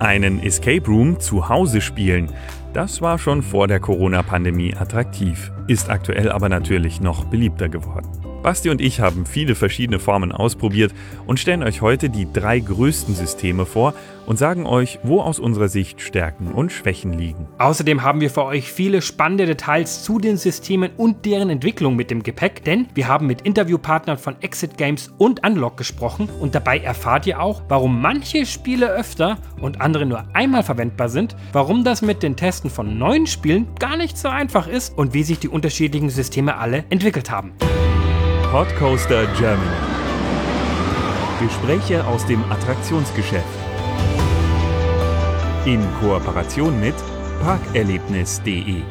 Einen Escape Room zu Hause spielen. Das war schon vor der Corona-Pandemie attraktiv, ist aktuell aber natürlich noch beliebter geworden. Basti und ich haben viele verschiedene Formen ausprobiert und stellen euch heute die drei größten Systeme vor und sagen euch, wo aus unserer Sicht Stärken und Schwächen liegen. Außerdem haben wir für euch viele spannende Details zu den Systemen und deren Entwicklung mit dem Gepäck, denn wir haben mit Interviewpartnern von Exit Games und Unlock gesprochen und dabei erfahrt ihr auch, warum manche Spiele öfter und andere nur einmal verwendbar sind, warum das mit den Testen von neuen Spielen gar nicht so einfach ist und wie sich die unterschiedlichen Systeme alle entwickelt haben. Podcoaster Germany. Gespräche aus dem Attraktionsgeschäft. In Kooperation mit parkerlebnis.de.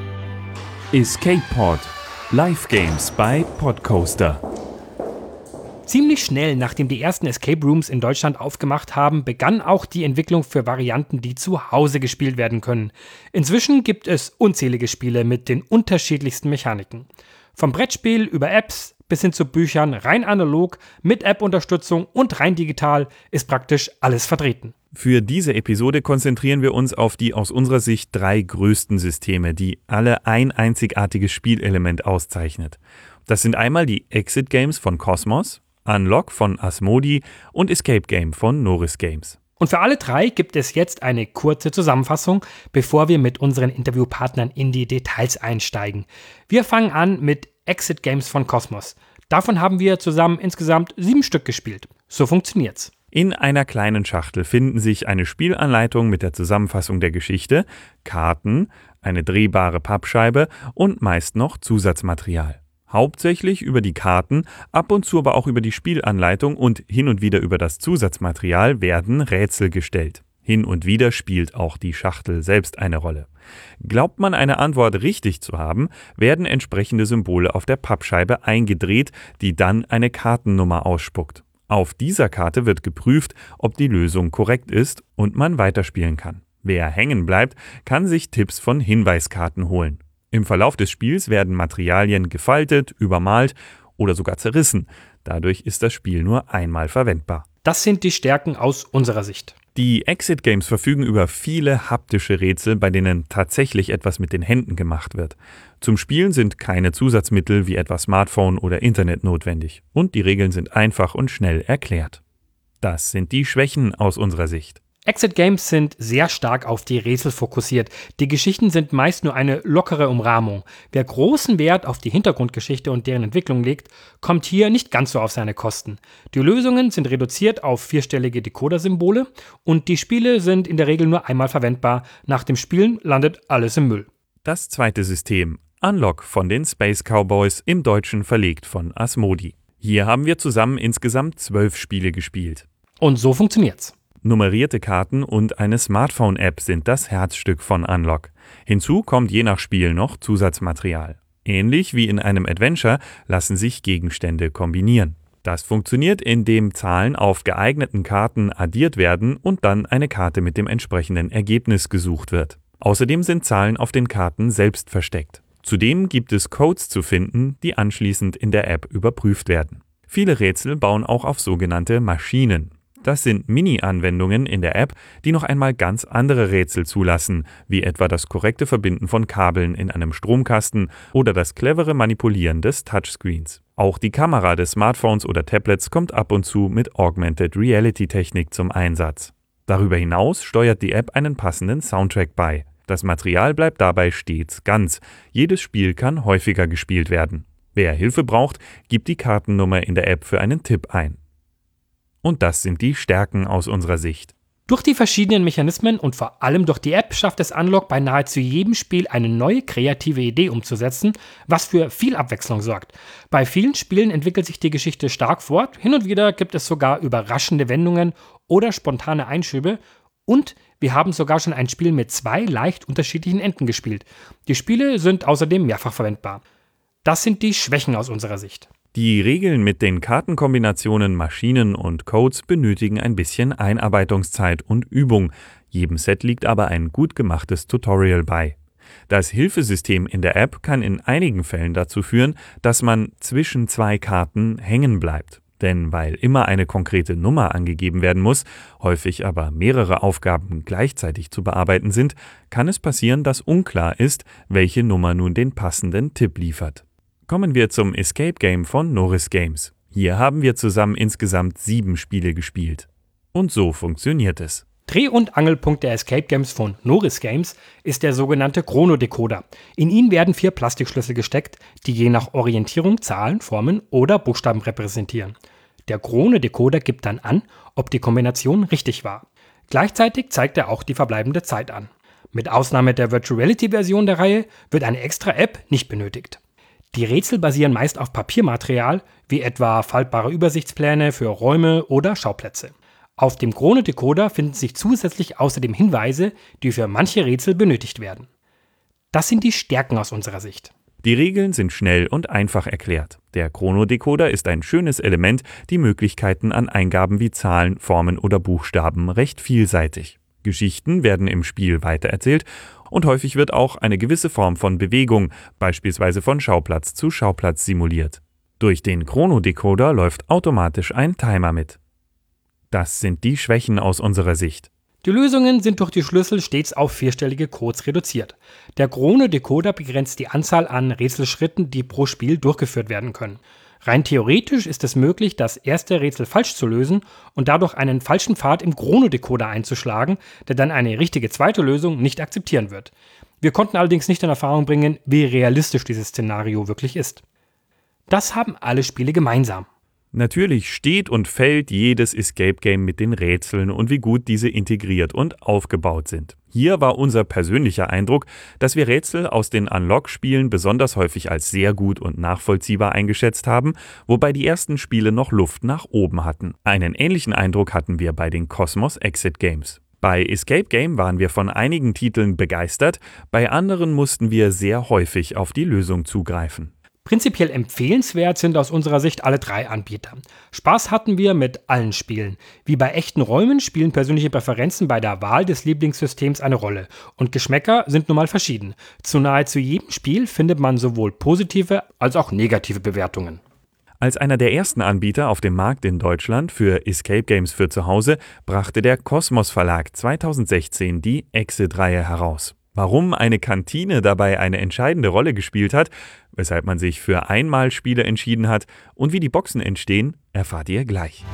Escape. Live Games bei Podcoaster. Ziemlich schnell, nachdem die ersten Escape Rooms in Deutschland aufgemacht haben, begann auch die Entwicklung für Varianten, die zu Hause gespielt werden können. Inzwischen gibt es unzählige Spiele mit den unterschiedlichsten Mechaniken. Vom Brettspiel über Apps, bis hin zu Büchern rein analog mit App-Unterstützung und rein digital ist praktisch alles vertreten. Für diese Episode konzentrieren wir uns auf die aus unserer Sicht drei größten Systeme, die alle ein einzigartiges Spielelement auszeichnet. Das sind einmal die Exit Games von Cosmos, Unlock von Asmodi und Escape Game von Norris Games. Und für alle drei gibt es jetzt eine kurze Zusammenfassung, bevor wir mit unseren Interviewpartnern in die Details einsteigen. Wir fangen an mit Exit Games von Cosmos. Davon haben wir zusammen insgesamt sieben Stück gespielt. So funktioniert's. In einer kleinen Schachtel finden sich eine Spielanleitung mit der Zusammenfassung der Geschichte, Karten, eine drehbare Pappscheibe und meist noch Zusatzmaterial. Hauptsächlich über die Karten, ab und zu aber auch über die Spielanleitung und hin und wieder über das Zusatzmaterial werden Rätsel gestellt. Hin und wieder spielt auch die Schachtel selbst eine Rolle. Glaubt man eine Antwort richtig zu haben, werden entsprechende Symbole auf der Pappscheibe eingedreht, die dann eine Kartennummer ausspuckt. Auf dieser Karte wird geprüft, ob die Lösung korrekt ist und man weiterspielen kann. Wer hängen bleibt, kann sich Tipps von Hinweiskarten holen. Im Verlauf des Spiels werden Materialien gefaltet, übermalt oder sogar zerrissen. Dadurch ist das Spiel nur einmal verwendbar. Das sind die Stärken aus unserer Sicht. Die Exit Games verfügen über viele haptische Rätsel, bei denen tatsächlich etwas mit den Händen gemacht wird. Zum Spielen sind keine Zusatzmittel wie etwa Smartphone oder Internet notwendig und die Regeln sind einfach und schnell erklärt. Das sind die Schwächen aus unserer Sicht. Exit Games sind sehr stark auf die Rätsel fokussiert. Die Geschichten sind meist nur eine lockere Umrahmung. Wer großen Wert auf die Hintergrundgeschichte und deren Entwicklung legt, kommt hier nicht ganz so auf seine Kosten. Die Lösungen sind reduziert auf vierstellige Decoder-Symbole und die Spiele sind in der Regel nur einmal verwendbar. Nach dem Spielen landet alles im Müll. Das zweite System, Unlock von den Space Cowboys, im Deutschen verlegt von Asmodi. Hier haben wir zusammen insgesamt zwölf Spiele gespielt. Und so funktioniert's. Nummerierte Karten und eine Smartphone-App sind das Herzstück von Unlock. Hinzu kommt je nach Spiel noch Zusatzmaterial. Ähnlich wie in einem Adventure lassen sich Gegenstände kombinieren. Das funktioniert, indem Zahlen auf geeigneten Karten addiert werden und dann eine Karte mit dem entsprechenden Ergebnis gesucht wird. Außerdem sind Zahlen auf den Karten selbst versteckt. Zudem gibt es Codes zu finden, die anschließend in der App überprüft werden. Viele Rätsel bauen auch auf sogenannte Maschinen. Das sind Mini-Anwendungen in der App, die noch einmal ganz andere Rätsel zulassen, wie etwa das korrekte Verbinden von Kabeln in einem Stromkasten oder das clevere Manipulieren des Touchscreens. Auch die Kamera des Smartphones oder Tablets kommt ab und zu mit Augmented Reality Technik zum Einsatz. Darüber hinaus steuert die App einen passenden Soundtrack bei. Das Material bleibt dabei stets ganz. Jedes Spiel kann häufiger gespielt werden. Wer Hilfe braucht, gibt die Kartennummer in der App für einen Tipp ein. Und das sind die Stärken aus unserer Sicht. Durch die verschiedenen Mechanismen und vor allem durch die App schafft es Unlock bei nahezu jedem Spiel eine neue kreative Idee umzusetzen, was für viel Abwechslung sorgt. Bei vielen Spielen entwickelt sich die Geschichte stark fort, hin und wieder gibt es sogar überraschende Wendungen oder spontane Einschübe und wir haben sogar schon ein Spiel mit zwei leicht unterschiedlichen Enden gespielt. Die Spiele sind außerdem mehrfach verwendbar. Das sind die Schwächen aus unserer Sicht. Die Regeln mit den Kartenkombinationen Maschinen und Codes benötigen ein bisschen Einarbeitungszeit und Übung. Jedem Set liegt aber ein gut gemachtes Tutorial bei. Das Hilfesystem in der App kann in einigen Fällen dazu führen, dass man zwischen zwei Karten hängen bleibt. Denn weil immer eine konkrete Nummer angegeben werden muss, häufig aber mehrere Aufgaben gleichzeitig zu bearbeiten sind, kann es passieren, dass unklar ist, welche Nummer nun den passenden Tipp liefert. Kommen wir zum Escape Game von Norris Games. Hier haben wir zusammen insgesamt sieben Spiele gespielt. Und so funktioniert es. Dreh- und Angelpunkt der Escape Games von Norris Games ist der sogenannte Chronodecoder. In ihn werden vier Plastikschlüssel gesteckt, die je nach Orientierung Zahlen, Formen oder Buchstaben repräsentieren. Der Chronodecoder gibt dann an, ob die Kombination richtig war. Gleichzeitig zeigt er auch die verbleibende Zeit an. Mit Ausnahme der Virtual Reality Version der Reihe wird eine extra App nicht benötigt. Die Rätsel basieren meist auf Papiermaterial, wie etwa faltbare Übersichtspläne für Räume oder Schauplätze. Auf dem Krone-Decoder finden sich zusätzlich außerdem Hinweise, die für manche Rätsel benötigt werden. Das sind die Stärken aus unserer Sicht. Die Regeln sind schnell und einfach erklärt. Der Chronodecoder ist ein schönes Element, die Möglichkeiten an Eingaben wie Zahlen, Formen oder Buchstaben recht vielseitig. Geschichten werden im Spiel weitererzählt und häufig wird auch eine gewisse Form von Bewegung, beispielsweise von Schauplatz zu Schauplatz simuliert. Durch den Chronodecoder läuft automatisch ein Timer mit. Das sind die Schwächen aus unserer Sicht. Die Lösungen sind durch die Schlüssel stets auf vierstellige Codes reduziert. Der Krone-Decoder begrenzt die Anzahl an Rätselschritten, die pro Spiel durchgeführt werden können. Rein theoretisch ist es möglich, das erste Rätsel falsch zu lösen und dadurch einen falschen Pfad im Chronodecoder einzuschlagen, der dann eine richtige zweite Lösung nicht akzeptieren wird. Wir konnten allerdings nicht in Erfahrung bringen, wie realistisch dieses Szenario wirklich ist. Das haben alle Spiele gemeinsam. Natürlich steht und fällt jedes Escape Game mit den Rätseln und wie gut diese integriert und aufgebaut sind. Hier war unser persönlicher Eindruck, dass wir Rätsel aus den Unlock-Spielen besonders häufig als sehr gut und nachvollziehbar eingeschätzt haben, wobei die ersten Spiele noch Luft nach oben hatten. Einen ähnlichen Eindruck hatten wir bei den Cosmos Exit Games. Bei Escape Game waren wir von einigen Titeln begeistert, bei anderen mussten wir sehr häufig auf die Lösung zugreifen. Prinzipiell empfehlenswert sind aus unserer Sicht alle drei Anbieter. Spaß hatten wir mit allen Spielen. Wie bei echten Räumen spielen persönliche Präferenzen bei der Wahl des Lieblingssystems eine Rolle. Und Geschmäcker sind nun mal verschieden. Zu nahezu jedem Spiel findet man sowohl positive als auch negative Bewertungen. Als einer der ersten Anbieter auf dem Markt in Deutschland für Escape Games für zu Hause brachte der Kosmos Verlag 2016 die Exit-Reihe heraus. Warum eine Kantine dabei eine entscheidende Rolle gespielt hat, weshalb man sich für Einmalspiele entschieden hat und wie die Boxen entstehen, erfahrt ihr gleich.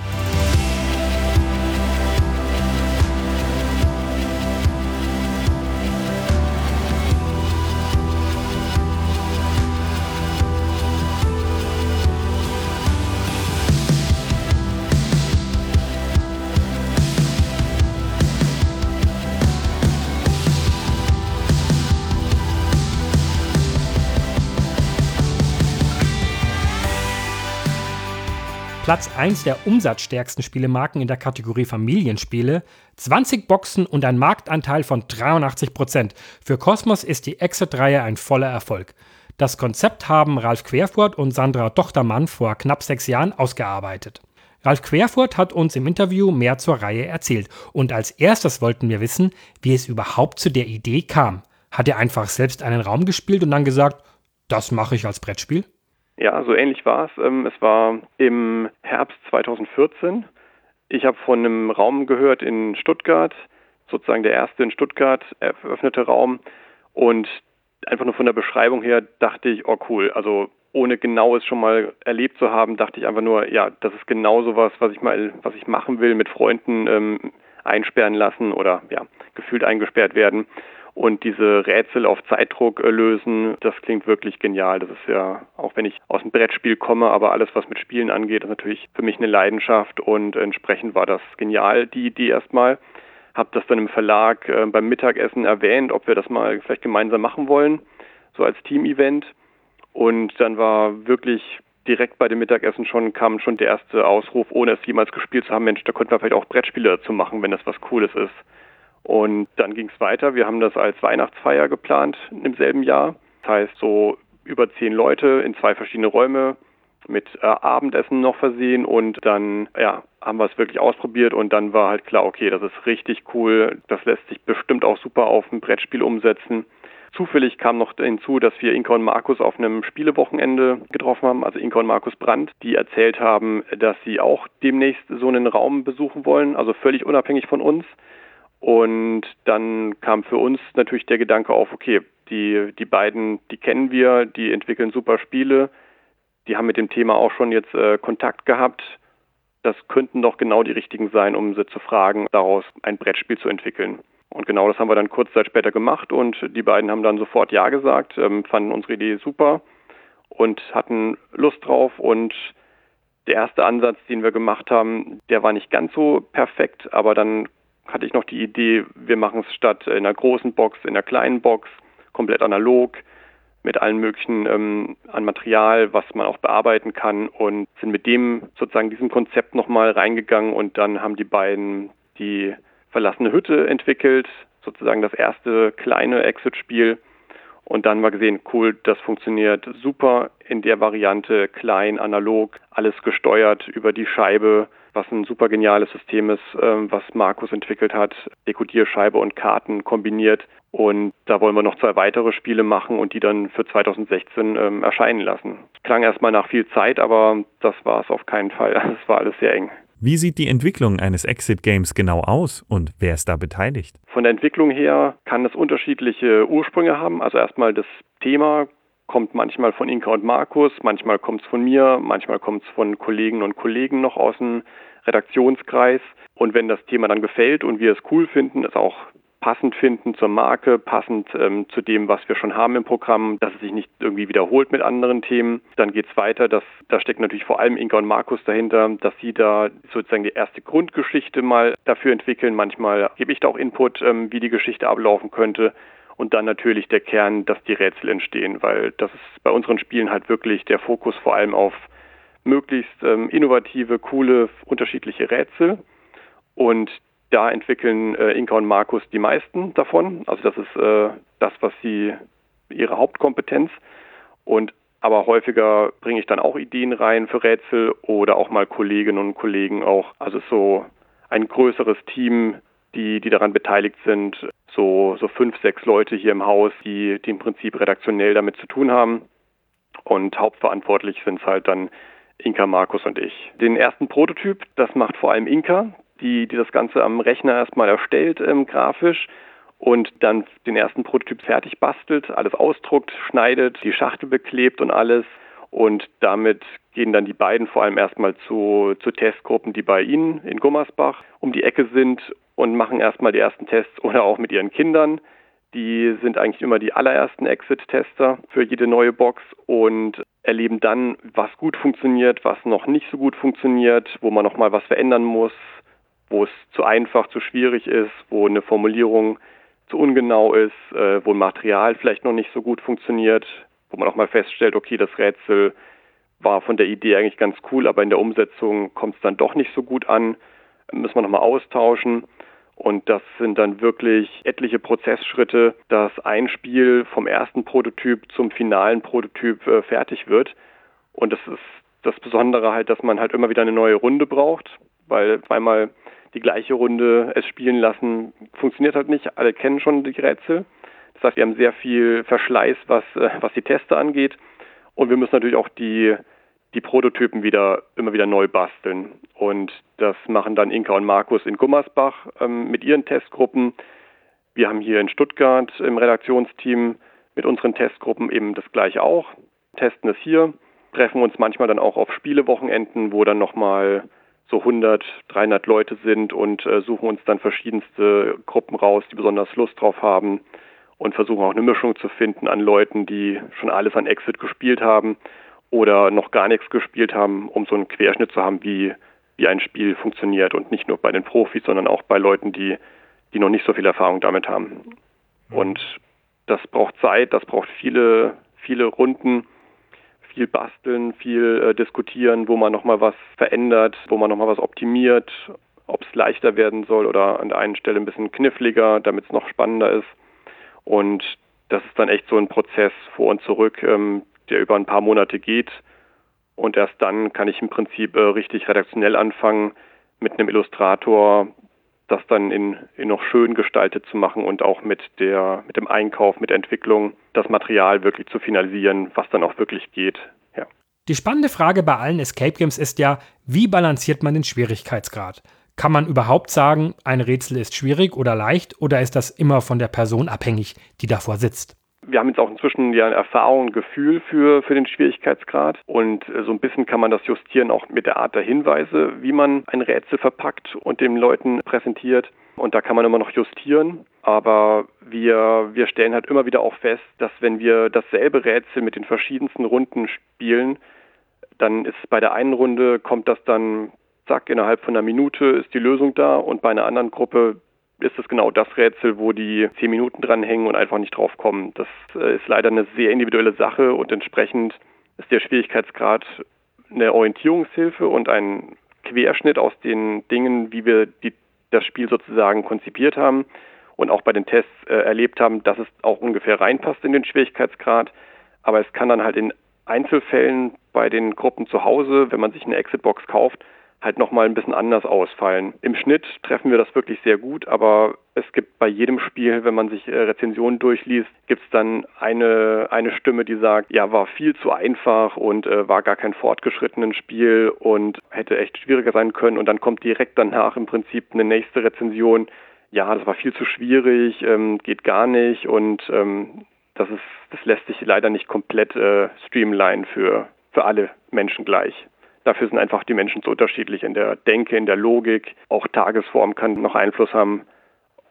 Platz 1 der umsatzstärksten Spielemarken in der Kategorie Familienspiele, 20 Boxen und ein Marktanteil von 83%. Für Cosmos ist die Exit-Reihe ein voller Erfolg. Das Konzept haben Ralf Querfurt und Sandra Tochtermann vor knapp sechs Jahren ausgearbeitet. Ralf Querfurt hat uns im Interview mehr zur Reihe erzählt und als erstes wollten wir wissen, wie es überhaupt zu der Idee kam. Hat er einfach selbst einen Raum gespielt und dann gesagt, das mache ich als Brettspiel? Ja, so ähnlich war es. Ähm, es war im Herbst 2014. Ich habe von einem Raum gehört in Stuttgart, sozusagen der erste in Stuttgart eröffnete Raum. Und einfach nur von der Beschreibung her dachte ich, oh cool, also ohne genaues schon mal erlebt zu haben, dachte ich einfach nur, ja, das ist genau sowas, was ich mal, was ich machen will, mit Freunden ähm, einsperren lassen oder ja, gefühlt eingesperrt werden und diese Rätsel auf Zeitdruck äh, lösen, das klingt wirklich genial. Das ist ja, auch wenn ich aus dem Brettspiel komme, aber alles, was mit Spielen angeht, ist natürlich für mich eine Leidenschaft und entsprechend war das genial, die Idee erstmal. Hab das dann im Verlag äh, beim Mittagessen erwähnt, ob wir das mal vielleicht gemeinsam machen wollen, so als Team-Event. Und dann war wirklich direkt bei dem Mittagessen schon kam schon der erste Ausruf, ohne es jemals gespielt zu haben, Mensch, da könnten wir vielleicht auch Brettspiele dazu machen, wenn das was Cooles ist. Und dann ging es weiter. Wir haben das als Weihnachtsfeier geplant im selben Jahr. Das heißt, so über zehn Leute in zwei verschiedene Räume mit äh, Abendessen noch versehen und dann ja, haben wir es wirklich ausprobiert und dann war halt klar, okay, das ist richtig cool, das lässt sich bestimmt auch super auf ein Brettspiel umsetzen. Zufällig kam noch hinzu, dass wir Inka und Markus auf einem Spielewochenende getroffen haben, also Inka und Markus Brandt, die erzählt haben, dass sie auch demnächst so einen Raum besuchen wollen, also völlig unabhängig von uns. Und dann kam für uns natürlich der Gedanke auf, okay, die, die beiden, die kennen wir, die entwickeln super Spiele, die haben mit dem Thema auch schon jetzt äh, Kontakt gehabt. Das könnten doch genau die richtigen sein, um sie zu fragen, daraus ein Brettspiel zu entwickeln. Und genau das haben wir dann kurz Zeit später gemacht und die beiden haben dann sofort Ja gesagt, ähm, fanden unsere Idee super und hatten Lust drauf und der erste Ansatz, den wir gemacht haben, der war nicht ganz so perfekt, aber dann hatte ich noch die Idee, wir machen es statt in einer großen Box, in einer kleinen Box, komplett analog, mit allen möglichen ähm, an Material, was man auch bearbeiten kann und sind mit dem sozusagen diesem Konzept nochmal reingegangen und dann haben die beiden die verlassene Hütte entwickelt, sozusagen das erste kleine Exit-Spiel. Und dann mal gesehen, cool, das funktioniert super in der Variante, klein, analog, alles gesteuert über die Scheibe, was ein super geniales System ist, ähm, was Markus entwickelt hat. Dekodierscheibe und Karten kombiniert. Und da wollen wir noch zwei weitere Spiele machen und die dann für 2016 ähm, erscheinen lassen. Klang erstmal nach viel Zeit, aber das war es auf keinen Fall. Es war alles sehr eng. Wie sieht die Entwicklung eines Exit-Games genau aus und wer ist da beteiligt? Von der Entwicklung her kann es unterschiedliche Ursprünge haben. Also erstmal das Thema kommt manchmal von Inka und Markus, manchmal kommt es von mir, manchmal kommt es von Kollegen und Kollegen noch aus dem Redaktionskreis. Und wenn das Thema dann gefällt und wir es cool finden, ist auch passend finden zur Marke, passend ähm, zu dem, was wir schon haben im Programm, dass es sich nicht irgendwie wiederholt mit anderen Themen. Dann geht es weiter, dass, da steckt natürlich vor allem Inka und Markus dahinter, dass sie da sozusagen die erste Grundgeschichte mal dafür entwickeln. Manchmal gebe ich da auch Input, ähm, wie die Geschichte ablaufen könnte. Und dann natürlich der Kern, dass die Rätsel entstehen, weil das ist bei unseren Spielen halt wirklich der Fokus vor allem auf möglichst ähm, innovative, coole, unterschiedliche Rätsel. Und da entwickeln äh, Inka und Markus die meisten davon. Also das ist äh, das, was sie ihre Hauptkompetenz. Und aber häufiger bringe ich dann auch Ideen rein für Rätsel oder auch mal Kolleginnen und Kollegen auch. Also so ein größeres Team, die, die daran beteiligt sind. So, so fünf, sechs Leute hier im Haus, die, die im Prinzip redaktionell damit zu tun haben. Und hauptverantwortlich sind es halt dann Inka, Markus und ich. Den ersten Prototyp, das macht vor allem Inka die, die das Ganze am Rechner erstmal erstellt, ähm, grafisch und dann den ersten Prototyp fertig bastelt, alles ausdruckt, schneidet, die Schachtel beklebt und alles. Und damit gehen dann die beiden vor allem erstmal zu, zu Testgruppen, die bei Ihnen in Gummersbach um die Ecke sind und machen erstmal die ersten Tests oder auch mit ihren Kindern. Die sind eigentlich immer die allerersten Exit-Tester für jede neue Box und erleben dann, was gut funktioniert, was noch nicht so gut funktioniert, wo man nochmal was verändern muss, wo es zu einfach, zu schwierig ist, wo eine Formulierung zu ungenau ist, äh, wo ein Material vielleicht noch nicht so gut funktioniert, wo man auch mal feststellt, okay, das Rätsel war von der Idee eigentlich ganz cool, aber in der Umsetzung kommt es dann doch nicht so gut an, müssen wir nochmal austauschen. Und das sind dann wirklich etliche Prozessschritte, dass ein Spiel vom ersten Prototyp zum finalen Prototyp äh, fertig wird. Und das ist das Besondere halt, dass man halt immer wieder eine neue Runde braucht, weil zweimal die gleiche Runde es spielen lassen, funktioniert halt nicht. Alle kennen schon die Rätsel. Das heißt, wir haben sehr viel Verschleiß, was, äh, was die Teste angeht. Und wir müssen natürlich auch die, die Prototypen wieder immer wieder neu basteln. Und das machen dann Inka und Markus in Gummersbach ähm, mit ihren Testgruppen. Wir haben hier in Stuttgart im Redaktionsteam mit unseren Testgruppen eben das gleiche auch. Testen es hier, treffen uns manchmal dann auch auf Spielewochenenden, wo dann nochmal so 100, 300 Leute sind und äh, suchen uns dann verschiedenste Gruppen raus, die besonders Lust drauf haben und versuchen auch eine Mischung zu finden an Leuten, die schon alles an Exit gespielt haben oder noch gar nichts gespielt haben, um so einen Querschnitt zu haben, wie, wie ein Spiel funktioniert und nicht nur bei den Profis, sondern auch bei Leuten, die, die noch nicht so viel Erfahrung damit haben. Mhm. Und das braucht Zeit, das braucht viele, viele Runden viel basteln, viel äh, diskutieren, wo man nochmal was verändert, wo man nochmal was optimiert, ob es leichter werden soll oder an der einen Stelle ein bisschen kniffliger, damit es noch spannender ist. Und das ist dann echt so ein Prozess vor und zurück, ähm, der über ein paar Monate geht. Und erst dann kann ich im Prinzip äh, richtig redaktionell anfangen, mit einem Illustrator das dann in, in noch schön gestaltet zu machen und auch mit der mit dem Einkauf, mit der Entwicklung das Material wirklich zu finalisieren, was dann auch wirklich geht. Ja. Die spannende Frage bei allen Escape Games ist ja, wie balanciert man den Schwierigkeitsgrad? Kann man überhaupt sagen, ein Rätsel ist schwierig oder leicht oder ist das immer von der Person abhängig, die davor sitzt? Wir haben jetzt auch inzwischen ja Erfahrung, ein Gefühl für, für den Schwierigkeitsgrad und äh, so ein bisschen kann man das justieren auch mit der Art der Hinweise, wie man ein Rätsel verpackt und den Leuten präsentiert. Und da kann man immer noch justieren. Aber wir, wir stellen halt immer wieder auch fest, dass wenn wir dasselbe Rätsel mit den verschiedensten Runden spielen, dann ist bei der einen Runde kommt das dann, zack, innerhalb von einer Minute ist die Lösung da und bei einer anderen Gruppe ist es genau das Rätsel, wo die zehn Minuten dranhängen und einfach nicht drauf kommen. Das äh, ist leider eine sehr individuelle Sache und entsprechend ist der Schwierigkeitsgrad eine Orientierungshilfe und ein Querschnitt aus den Dingen, wie wir die, das Spiel sozusagen konzipiert haben und auch bei den Tests äh, erlebt haben, dass es auch ungefähr reinpasst in den Schwierigkeitsgrad. Aber es kann dann halt in Einzelfällen bei den Gruppen zu Hause, wenn man sich eine Exitbox kauft, halt nochmal ein bisschen anders ausfallen. Im Schnitt treffen wir das wirklich sehr gut, aber es gibt bei jedem Spiel, wenn man sich äh, Rezensionen durchliest, gibt es dann eine, eine Stimme, die sagt, ja, war viel zu einfach und äh, war gar kein fortgeschrittenes Spiel und hätte echt schwieriger sein können. Und dann kommt direkt danach im Prinzip eine nächste Rezension, ja, das war viel zu schwierig, ähm, geht gar nicht und ähm, das ist, das lässt sich leider nicht komplett äh, streamline für, für alle Menschen gleich. Dafür sind einfach die Menschen so unterschiedlich in der Denke, in der Logik. Auch Tagesform kann noch Einfluss haben.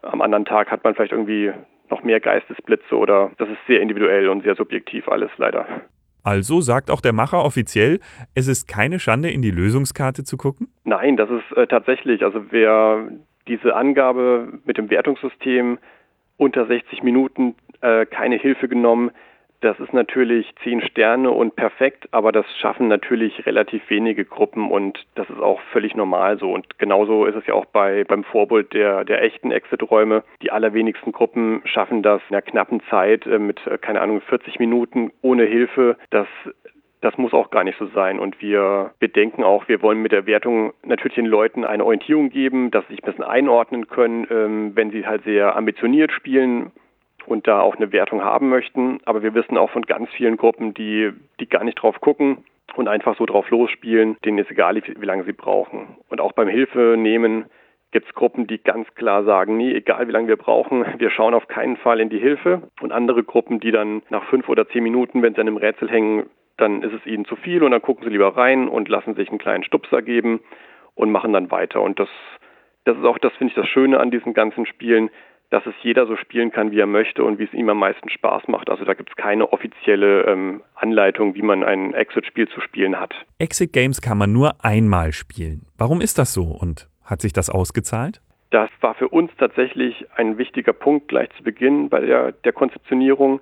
Am anderen Tag hat man vielleicht irgendwie noch mehr Geistesblitze oder das ist sehr individuell und sehr subjektiv alles leider. Also sagt auch der Macher offiziell, es ist keine Schande, in die Lösungskarte zu gucken? Nein, das ist äh, tatsächlich. Also wer diese Angabe mit dem Wertungssystem unter 60 Minuten äh, keine Hilfe genommen, das ist natürlich zehn Sterne und perfekt, aber das schaffen natürlich relativ wenige Gruppen und das ist auch völlig normal so. Und genauso ist es ja auch bei, beim Vorbild der, der echten Exit-Räume. Die allerwenigsten Gruppen schaffen das in einer knappen Zeit äh, mit, äh, keine Ahnung, 40 Minuten ohne Hilfe. Das das muss auch gar nicht so sein. Und wir bedenken auch, wir wollen mit der Wertung natürlich den Leuten eine Orientierung geben, dass sie sich ein bisschen einordnen können, ähm, wenn sie halt sehr ambitioniert spielen und da auch eine Wertung haben möchten. Aber wir wissen auch von ganz vielen Gruppen, die, die gar nicht drauf gucken und einfach so drauf losspielen, denen ist egal, wie, lange sie brauchen. Und auch beim Hilfe nehmen gibt es Gruppen, die ganz klar sagen, nee, egal wie lange wir brauchen, wir schauen auf keinen Fall in die Hilfe. Und andere Gruppen, die dann nach fünf oder zehn Minuten, wenn sie an einem Rätsel hängen, dann ist es ihnen zu viel und dann gucken sie lieber rein und lassen sich einen kleinen Stupser geben und machen dann weiter. Und das, das ist auch, das finde ich das Schöne an diesen ganzen Spielen dass es jeder so spielen kann, wie er möchte und wie es ihm am meisten Spaß macht. Also da gibt es keine offizielle ähm, Anleitung, wie man ein Exit-Spiel zu spielen hat. Exit-Games kann man nur einmal spielen. Warum ist das so und hat sich das ausgezahlt? Das war für uns tatsächlich ein wichtiger Punkt gleich zu Beginn bei der, der Konzeptionierung.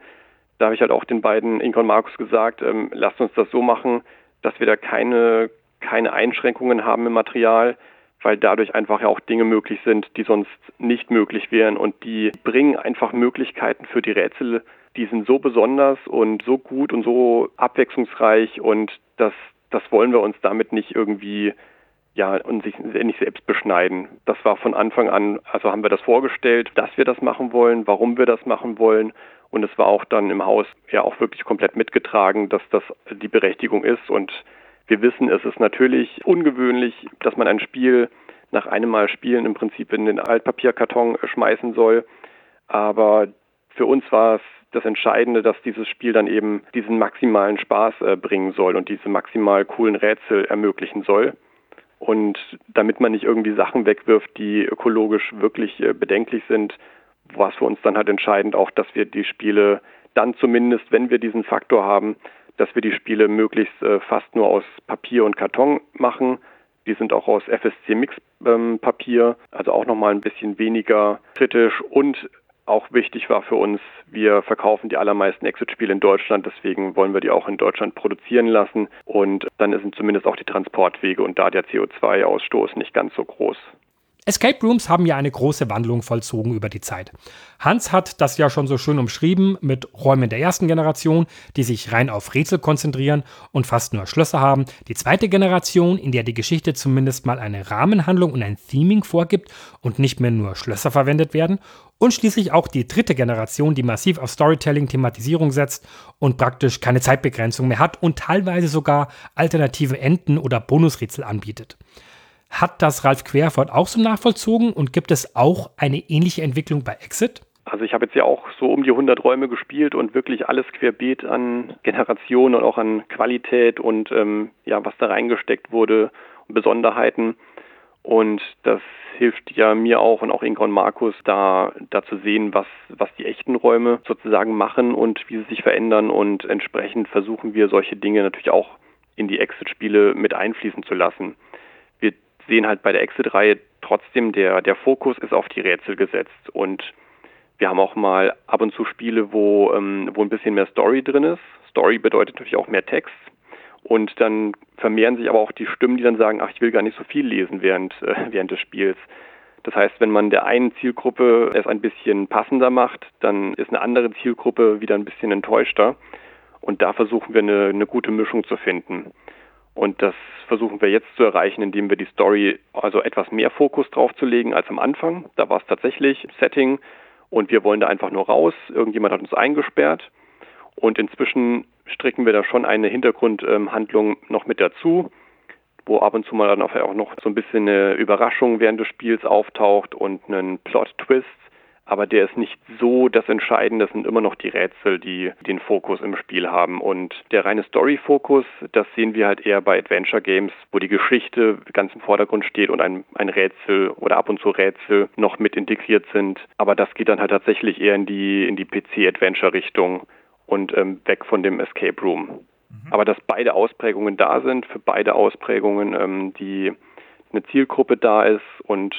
Da habe ich halt auch den beiden, Inka und Markus, gesagt, ähm, lasst uns das so machen, dass wir da keine, keine Einschränkungen haben im Material, weil dadurch einfach ja auch Dinge möglich sind, die sonst nicht möglich wären und die bringen einfach Möglichkeiten für die Rätsel, die sind so besonders und so gut und so abwechslungsreich und das, das wollen wir uns damit nicht irgendwie ja, und sich nicht selbst beschneiden. Das war von Anfang an, also haben wir das vorgestellt, dass wir das machen wollen, warum wir das machen wollen. Und es war auch dann im Haus ja auch wirklich komplett mitgetragen, dass das die Berechtigung ist. Und wir wissen, es ist natürlich ungewöhnlich, dass man ein Spiel nach einem Mal Spielen im Prinzip in den Altpapierkarton schmeißen soll. Aber für uns war es das Entscheidende, dass dieses Spiel dann eben diesen maximalen Spaß äh, bringen soll und diese maximal coolen Rätsel ermöglichen soll. Und damit man nicht irgendwie Sachen wegwirft, die ökologisch wirklich äh, bedenklich sind, war es für uns dann halt entscheidend auch, dass wir die Spiele dann zumindest, wenn wir diesen Faktor haben, dass wir die Spiele möglichst äh, fast nur aus Papier und Karton machen. Die sind auch aus FSC Mix ähm, also auch nochmal ein bisschen weniger kritisch und auch wichtig war für uns, wir verkaufen die allermeisten Exit-Spiele in Deutschland, deswegen wollen wir die auch in Deutschland produzieren lassen und dann sind zumindest auch die Transportwege und da der CO2-Ausstoß nicht ganz so groß. Escape Rooms haben ja eine große Wandlung vollzogen über die Zeit. Hans hat das ja schon so schön umschrieben mit Räumen der ersten Generation, die sich rein auf Rätsel konzentrieren und fast nur Schlösser haben. Die zweite Generation, in der die Geschichte zumindest mal eine Rahmenhandlung und ein Theming vorgibt und nicht mehr nur Schlösser verwendet werden. Und schließlich auch die dritte Generation, die massiv auf Storytelling, Thematisierung setzt und praktisch keine Zeitbegrenzung mehr hat und teilweise sogar alternative Enden oder Bonusrätsel anbietet. Hat das Ralf Querfurt auch so nachvollzogen und gibt es auch eine ähnliche Entwicklung bei Exit? Also ich habe jetzt ja auch so um die 100 Räume gespielt und wirklich alles querbeet an Generationen und auch an Qualität und ähm, ja, was da reingesteckt wurde und Besonderheiten. Und das hilft ja mir auch und auch Inka und Markus da, da zu sehen, was, was die echten Räume sozusagen machen und wie sie sich verändern. Und entsprechend versuchen wir solche Dinge natürlich auch in die Exit-Spiele mit einfließen zu lassen sehen halt bei der Exit-Reihe trotzdem, der, der Fokus ist auf die Rätsel gesetzt. Und wir haben auch mal ab und zu Spiele, wo, ähm, wo ein bisschen mehr Story drin ist. Story bedeutet natürlich auch mehr Text. Und dann vermehren sich aber auch die Stimmen, die dann sagen, ach, ich will gar nicht so viel lesen während, äh, während des Spiels. Das heißt, wenn man der einen Zielgruppe es ein bisschen passender macht, dann ist eine andere Zielgruppe wieder ein bisschen enttäuschter. Und da versuchen wir eine, eine gute Mischung zu finden. Und das versuchen wir jetzt zu erreichen, indem wir die Story also etwas mehr Fokus drauf zu legen als am Anfang. Da war es tatsächlich Setting und wir wollen da einfach nur raus. Irgendjemand hat uns eingesperrt und inzwischen stricken wir da schon eine Hintergrundhandlung noch mit dazu, wo ab und zu mal dann auch noch so ein bisschen eine Überraschung während des Spiels auftaucht und einen Plot-Twist aber der ist nicht so das Entscheidende. Das sind immer noch die Rätsel, die den Fokus im Spiel haben. Und der reine Story-Fokus, das sehen wir halt eher bei Adventure Games, wo die Geschichte ganz im Vordergrund steht und ein, ein Rätsel oder ab und zu Rätsel noch mit integriert sind. Aber das geht dann halt tatsächlich eher in die, in die PC-Adventure-Richtung und ähm, weg von dem Escape Room. Mhm. Aber dass beide Ausprägungen da sind, für beide Ausprägungen ähm, die eine Zielgruppe da ist und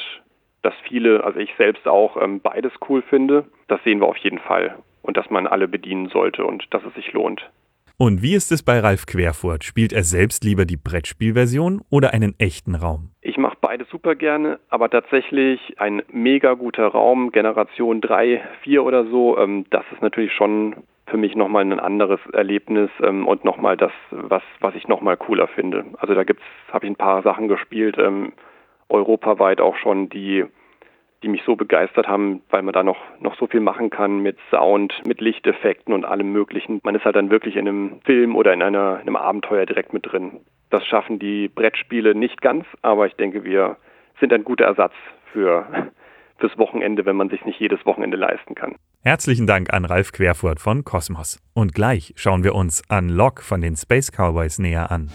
dass viele, also ich selbst auch, ähm, beides cool finde. Das sehen wir auf jeden Fall. Und dass man alle bedienen sollte und dass es sich lohnt. Und wie ist es bei Ralf Querfurt? Spielt er selbst lieber die Brettspielversion oder einen echten Raum? Ich mache beides super gerne, aber tatsächlich ein mega guter Raum, Generation 3, 4 oder so, ähm, das ist natürlich schon für mich nochmal ein anderes Erlebnis ähm, und nochmal das, was, was ich nochmal cooler finde. Also da gibt's, habe ich ein paar Sachen gespielt, ähm, europaweit auch schon, die, die mich so begeistert haben, weil man da noch, noch so viel machen kann mit Sound, mit Lichteffekten und allem Möglichen. Man ist halt dann wirklich in einem Film oder in, einer, in einem Abenteuer direkt mit drin. Das schaffen die Brettspiele nicht ganz, aber ich denke, wir sind ein guter Ersatz für, fürs Wochenende, wenn man sich nicht jedes Wochenende leisten kann. Herzlichen Dank an Ralf Querfurt von Cosmos. Und gleich schauen wir uns Unlock von den Space Cowboys näher an.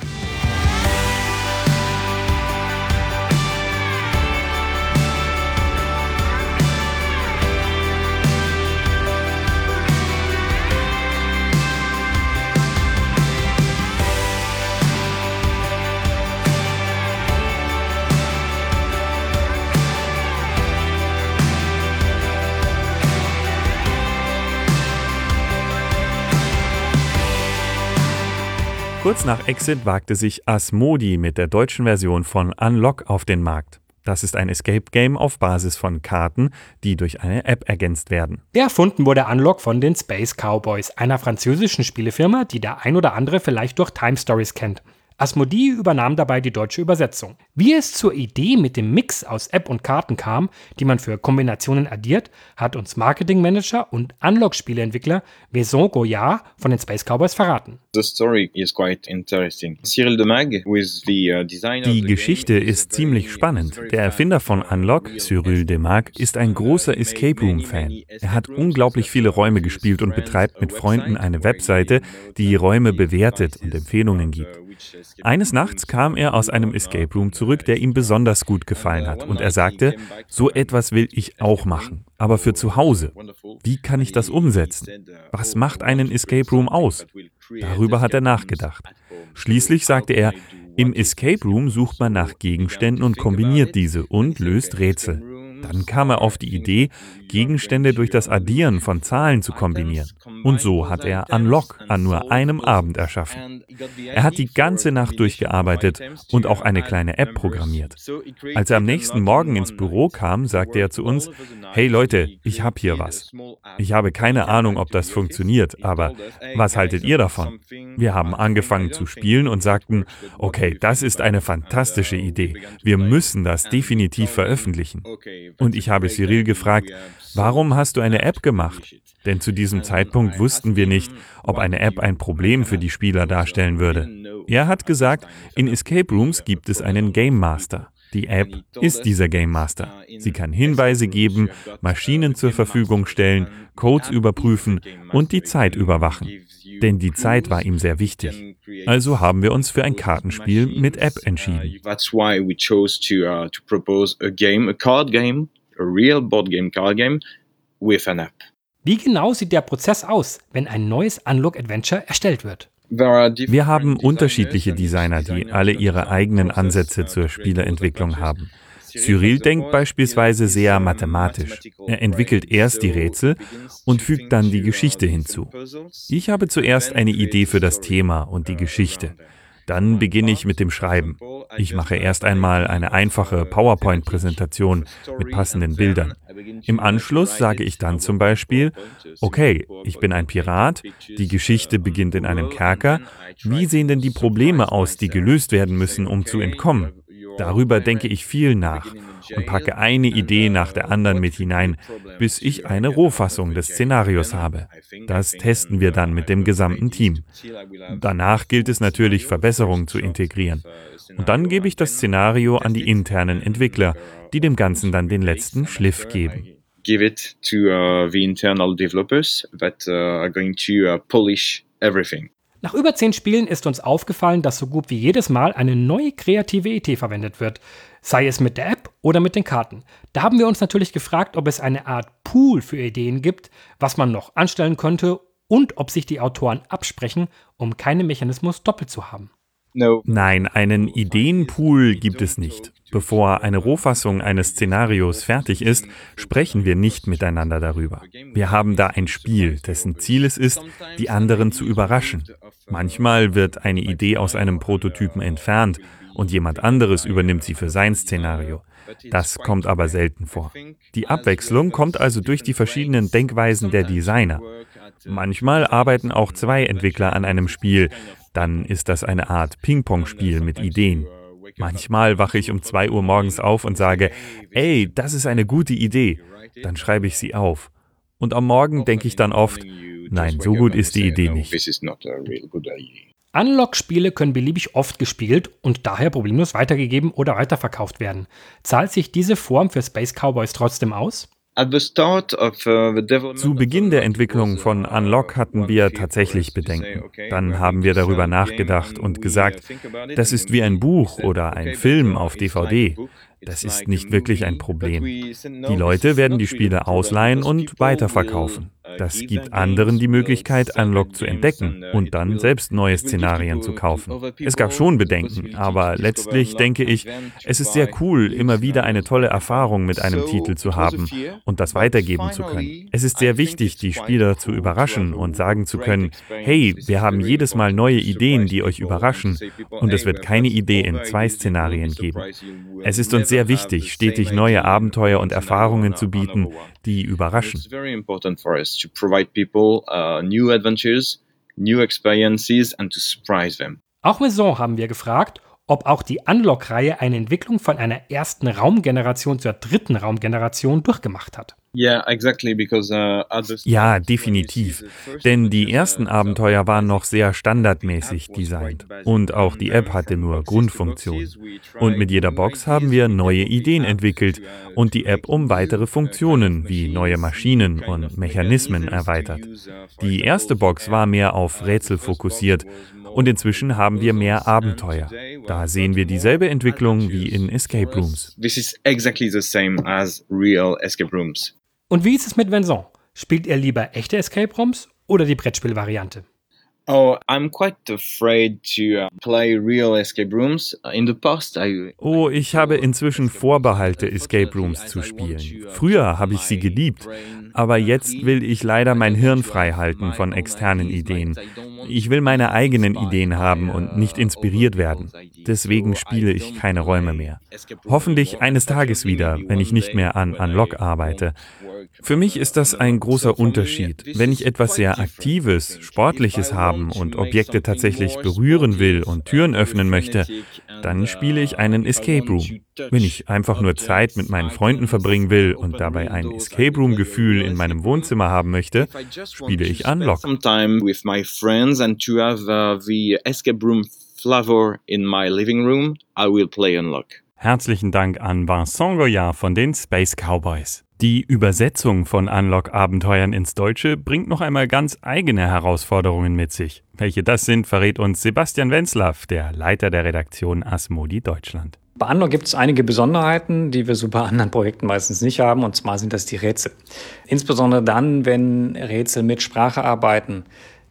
Kurz nach Exit wagte sich Asmodi mit der deutschen Version von Unlock auf den Markt. Das ist ein Escape-Game auf Basis von Karten, die durch eine App ergänzt werden. Erfunden wurde Unlock von den Space Cowboys, einer französischen Spielefirma, die der ein oder andere vielleicht durch Time Stories kennt. Asmodee übernahm dabei die deutsche Übersetzung. Wie es zur Idee mit dem Mix aus App und Karten kam, die man für Kombinationen addiert, hat uns Marketingmanager und Unlock-Spieleentwickler Maison Goyard von den Space Cowboys verraten. Uh, die Geschichte ist ziemlich spannend. Der Erfinder von Unlock, Cyril Demarque, ist ein großer Escape Room-Fan. Er hat unglaublich viele Räume gespielt und betreibt mit Freunden eine Webseite, die Räume bewertet und Empfehlungen gibt. Eines Nachts kam er aus einem Escape Room zurück, der ihm besonders gut gefallen hat, und er sagte, so etwas will ich auch machen, aber für zu Hause. Wie kann ich das umsetzen? Was macht einen Escape Room aus? Darüber hat er nachgedacht. Schließlich sagte er, im Escape Room sucht man nach Gegenständen und kombiniert diese und löst Rätsel. Dann kam er auf die Idee, Gegenstände durch das Addieren von Zahlen zu kombinieren. Und so hat er Unlock an nur einem Abend erschaffen. Er hat die ganze Nacht durchgearbeitet und auch eine kleine App programmiert. Als er am nächsten Morgen ins Büro kam, sagte er zu uns, hey Leute, ich habe hier was. Ich habe keine Ahnung, ob das funktioniert, aber was haltet ihr davon? Wir haben angefangen zu spielen und sagten, okay, das ist eine fantastische Idee. Wir müssen das definitiv veröffentlichen. Und ich habe Cyril gefragt, warum hast du eine App gemacht? Denn zu diesem Zeitpunkt wussten wir nicht, ob eine App ein Problem für die Spieler darstellen würde. Er hat gesagt, in Escape Rooms gibt es einen Game Master. Die App ist dieser Game Master. Sie kann Hinweise geben, Maschinen zur Verfügung stellen, Codes überprüfen und die Zeit überwachen. Denn die Zeit war ihm sehr wichtig. Also haben wir uns für ein Kartenspiel mit App entschieden. That's why we chose to, to propose a game, a card game, a real board game card game with an app. Wie genau sieht der Prozess aus, wenn ein neues Unlock Adventure erstellt wird? Wir haben unterschiedliche Designer, die alle ihre eigenen Ansätze zur Spieleentwicklung haben. Cyril denkt beispielsweise sehr mathematisch. Er entwickelt erst die Rätsel und fügt dann die Geschichte hinzu. Ich habe zuerst eine Idee für das Thema und die Geschichte. Dann beginne ich mit dem Schreiben. Ich mache erst einmal eine einfache PowerPoint-Präsentation mit passenden Bildern. Im Anschluss sage ich dann zum Beispiel, okay, ich bin ein Pirat, die Geschichte beginnt in einem Kerker, wie sehen denn die Probleme aus, die gelöst werden müssen, um zu entkommen? Darüber denke ich viel nach und packe eine Idee nach der anderen mit hinein, bis ich eine Rohfassung des Szenarios habe. Das testen wir dann mit dem gesamten Team. Danach gilt es natürlich, Verbesserungen zu integrieren. Und dann gebe ich das Szenario an die internen Entwickler, die dem Ganzen dann den letzten Schliff geben. Give it to uh, the internal developers that uh, are going to uh, polish everything. Nach über zehn Spielen ist uns aufgefallen, dass so gut wie jedes Mal eine neue kreative Idee verwendet wird, sei es mit der App oder mit den Karten. Da haben wir uns natürlich gefragt, ob es eine Art Pool für Ideen gibt, was man noch anstellen könnte und ob sich die Autoren absprechen, um keinen Mechanismus doppelt zu haben. Nein, einen Ideenpool gibt es nicht. Bevor eine Rohfassung eines Szenarios fertig ist, sprechen wir nicht miteinander darüber. Wir haben da ein Spiel, dessen Ziel es ist, die anderen zu überraschen. Manchmal wird eine Idee aus einem Prototypen entfernt und jemand anderes übernimmt sie für sein Szenario. Das kommt aber selten vor. Die Abwechslung kommt also durch die verschiedenen Denkweisen der Designer. Manchmal arbeiten auch zwei Entwickler an einem Spiel, dann ist das eine Art Ping-Pong-Spiel mit Ideen. Manchmal wache ich um 2 Uhr morgens auf und sage, ey, das ist eine gute Idee. Dann schreibe ich sie auf. Und am Morgen denke ich dann oft, nein, so gut ist die Idee nicht. Unlock-Spiele können beliebig oft gespielt und daher problemlos weitergegeben oder weiterverkauft werden. Zahlt sich diese Form für Space Cowboys trotzdem aus? Uh, Zu Beginn der Entwicklung von Unlock hatten wir tatsächlich Bedenken. Dann haben wir darüber nachgedacht und gesagt, das ist wie ein Buch oder ein Film auf DVD. Das ist nicht wirklich ein Problem. Die Leute werden die Spiele ausleihen und weiterverkaufen. Das gibt anderen die Möglichkeit, Unlock zu entdecken und dann selbst neue Szenarien zu kaufen. Es gab schon Bedenken, aber letztlich denke ich, es ist sehr cool, immer wieder eine tolle Erfahrung mit einem Titel zu haben und das weitergeben zu können. Es ist sehr wichtig, die Spieler zu überraschen und sagen zu können, hey, wir haben jedes Mal neue Ideen, die euch überraschen und es wird keine Idee in zwei Szenarien geben. Es ist uns sehr wichtig, stetig neue Abenteuer und Erfahrungen zu bieten, die überraschen to provide people uh, new adventures, new experiences and to surprise them. Auch Maison haben wir gefragt, ob auch die Unlock-Reihe eine Entwicklung von einer ersten Raumgeneration zur dritten Raumgeneration durchgemacht hat. Uh, ja, definitiv. Denn die ersten Abenteuer waren noch sehr standardmäßig designt. Und auch die App hatte nur Grundfunktionen. Und mit jeder Box haben wir neue Ideen entwickelt und die App um weitere Funktionen wie neue Maschinen und Mechanismen erweitert. Die erste Box war mehr auf Rätsel fokussiert und inzwischen haben wir mehr Abenteuer. Da sehen wir dieselbe Entwicklung wie in Escape Rooms. Und wie ist es mit Vincent? Spielt er lieber echte Escape Rooms oder die Brettspielvariante? Oh, I'm quite afraid to uh, play real escape rooms. In the past. Oh, ich habe inzwischen Vorbehalte, Escape Rooms zu spielen. Früher habe ich sie geliebt, aber jetzt will ich leider mein Hirn frei halten von externen Ideen. Ich will meine eigenen Ideen haben und nicht inspiriert werden. Deswegen spiele ich keine Räume mehr. Hoffentlich eines Tages wieder, wenn ich nicht mehr an Unlock arbeite. Für mich ist das ein großer Unterschied. Wenn ich etwas sehr Aktives, Sportliches haben und Objekte tatsächlich berühren will und Türen öffnen möchte, dann spiele ich einen Escape Room. Wenn ich einfach nur Zeit mit meinen Freunden verbringen will und dabei ein Escape Room-Gefühl in meinem Wohnzimmer haben möchte, spiele ich Unlock. Flavor in my living room, I will play Unlock. Herzlichen Dank an Vincent Goyard von den Space Cowboys. Die Übersetzung von Unlock-Abenteuern ins Deutsche bringt noch einmal ganz eigene Herausforderungen mit sich. Welche das sind, verrät uns Sebastian Wenzlaff, der Leiter der Redaktion Asmodi Deutschland. Bei Unlock gibt es einige Besonderheiten, die wir so bei anderen Projekten meistens nicht haben, und zwar sind das die Rätsel. Insbesondere dann, wenn Rätsel mit Sprache arbeiten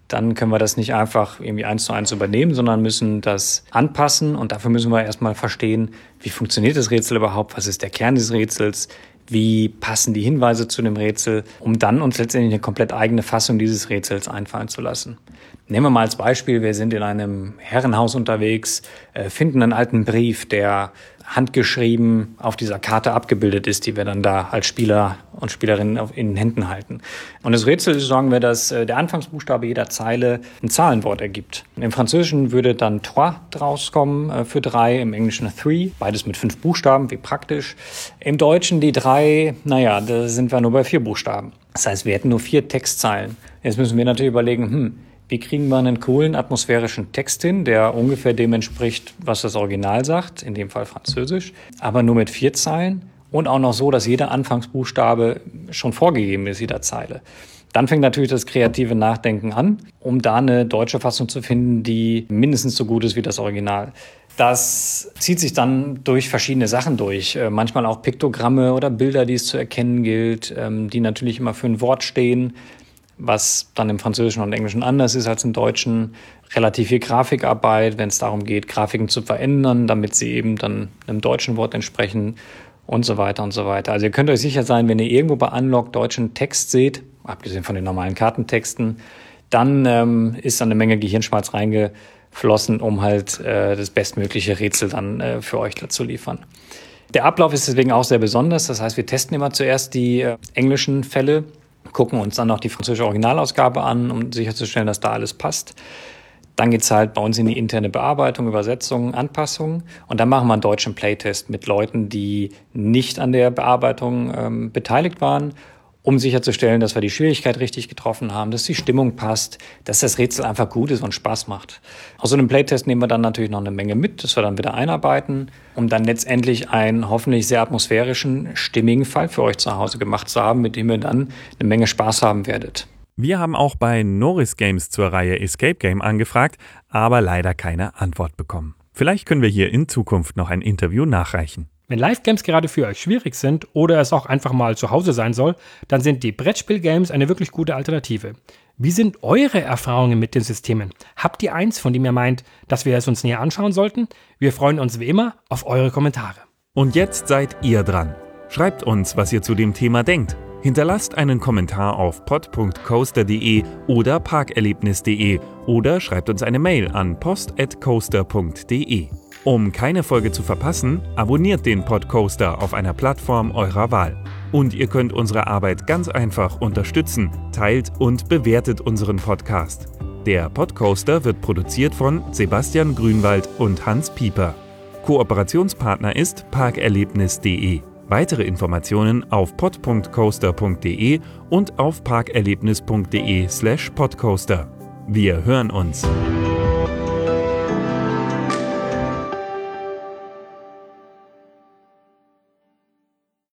dann können wir das nicht einfach irgendwie eins zu eins übernehmen, sondern müssen das anpassen. Und dafür müssen wir erstmal verstehen, wie funktioniert das Rätsel überhaupt, was ist der Kern des Rätsels, wie passen die Hinweise zu dem Rätsel, um dann uns letztendlich eine komplett eigene Fassung dieses Rätsels einfallen zu lassen. Nehmen wir mal als Beispiel, wir sind in einem Herrenhaus unterwegs, äh, finden einen alten Brief, der handgeschrieben auf dieser Karte abgebildet ist, die wir dann da als Spieler und Spielerinnen in den Händen halten. Und das Rätsel ist, sagen wir, dass äh, der Anfangsbuchstabe jeder Zeile ein Zahlenwort ergibt. Im Französischen würde dann trois draus kommen äh, für drei, im Englischen three, beides mit fünf Buchstaben, wie praktisch. Im Deutschen die drei, naja, da sind wir nur bei vier Buchstaben. Das heißt, wir hätten nur vier Textzeilen. Jetzt müssen wir natürlich überlegen, hm, wie kriegen wir einen coolen atmosphärischen Text hin, der ungefähr dem entspricht, was das Original sagt, in dem Fall Französisch, aber nur mit vier Zeilen und auch noch so, dass jeder Anfangsbuchstabe schon vorgegeben ist, jeder Zeile. Dann fängt natürlich das kreative Nachdenken an, um da eine deutsche Fassung zu finden, die mindestens so gut ist wie das Original. Das zieht sich dann durch verschiedene Sachen durch. Äh, manchmal auch Piktogramme oder Bilder, die es zu erkennen gilt, ähm, die natürlich immer für ein Wort stehen was dann im Französischen und Englischen anders ist als im Deutschen. Relativ viel Grafikarbeit, wenn es darum geht, Grafiken zu verändern, damit sie eben dann einem deutschen Wort entsprechen und so weiter und so weiter. Also ihr könnt euch sicher sein, wenn ihr irgendwo bei Unlock deutschen Text seht, abgesehen von den normalen Kartentexten, dann ähm, ist da eine Menge Gehirnschmalz reingeflossen, um halt äh, das bestmögliche Rätsel dann äh, für euch zu liefern. Der Ablauf ist deswegen auch sehr besonders. Das heißt, wir testen immer zuerst die äh, englischen Fälle gucken uns dann noch die französische Originalausgabe an, um sicherzustellen, dass da alles passt. Dann geht es halt bei uns in die interne Bearbeitung, Übersetzung, Anpassung. Und dann machen wir einen deutschen Playtest mit Leuten, die nicht an der Bearbeitung ähm, beteiligt waren um sicherzustellen, dass wir die Schwierigkeit richtig getroffen haben, dass die Stimmung passt, dass das Rätsel einfach gut ist und Spaß macht. Aus so einem Playtest nehmen wir dann natürlich noch eine Menge mit, das wir dann wieder einarbeiten, um dann letztendlich einen hoffentlich sehr atmosphärischen, stimmigen Fall für euch zu Hause gemacht zu haben, mit dem ihr dann eine Menge Spaß haben werdet. Wir haben auch bei Norris Games zur Reihe Escape Game angefragt, aber leider keine Antwort bekommen. Vielleicht können wir hier in Zukunft noch ein Interview nachreichen. Wenn Live-Games gerade für euch schwierig sind oder es auch einfach mal zu Hause sein soll, dann sind die Brettspiel-Games eine wirklich gute Alternative. Wie sind eure Erfahrungen mit den Systemen? Habt ihr eins, von dem ihr meint, dass wir es uns näher anschauen sollten? Wir freuen uns wie immer auf eure Kommentare. Und jetzt seid ihr dran. Schreibt uns, was ihr zu dem Thema denkt. Hinterlasst einen Kommentar auf pod.coaster.de oder parkerlebnis.de oder schreibt uns eine Mail an post.coaster.de. Um keine Folge zu verpassen, abonniert den Podcoaster auf einer Plattform eurer Wahl. Und ihr könnt unsere Arbeit ganz einfach unterstützen, teilt und bewertet unseren Podcast. Der Podcoaster wird produziert von Sebastian Grünwald und Hans Pieper. Kooperationspartner ist parkerlebnis.de. Weitere Informationen auf pod.coaster.de und auf parkerlebnis.de/podcoaster. Wir hören uns.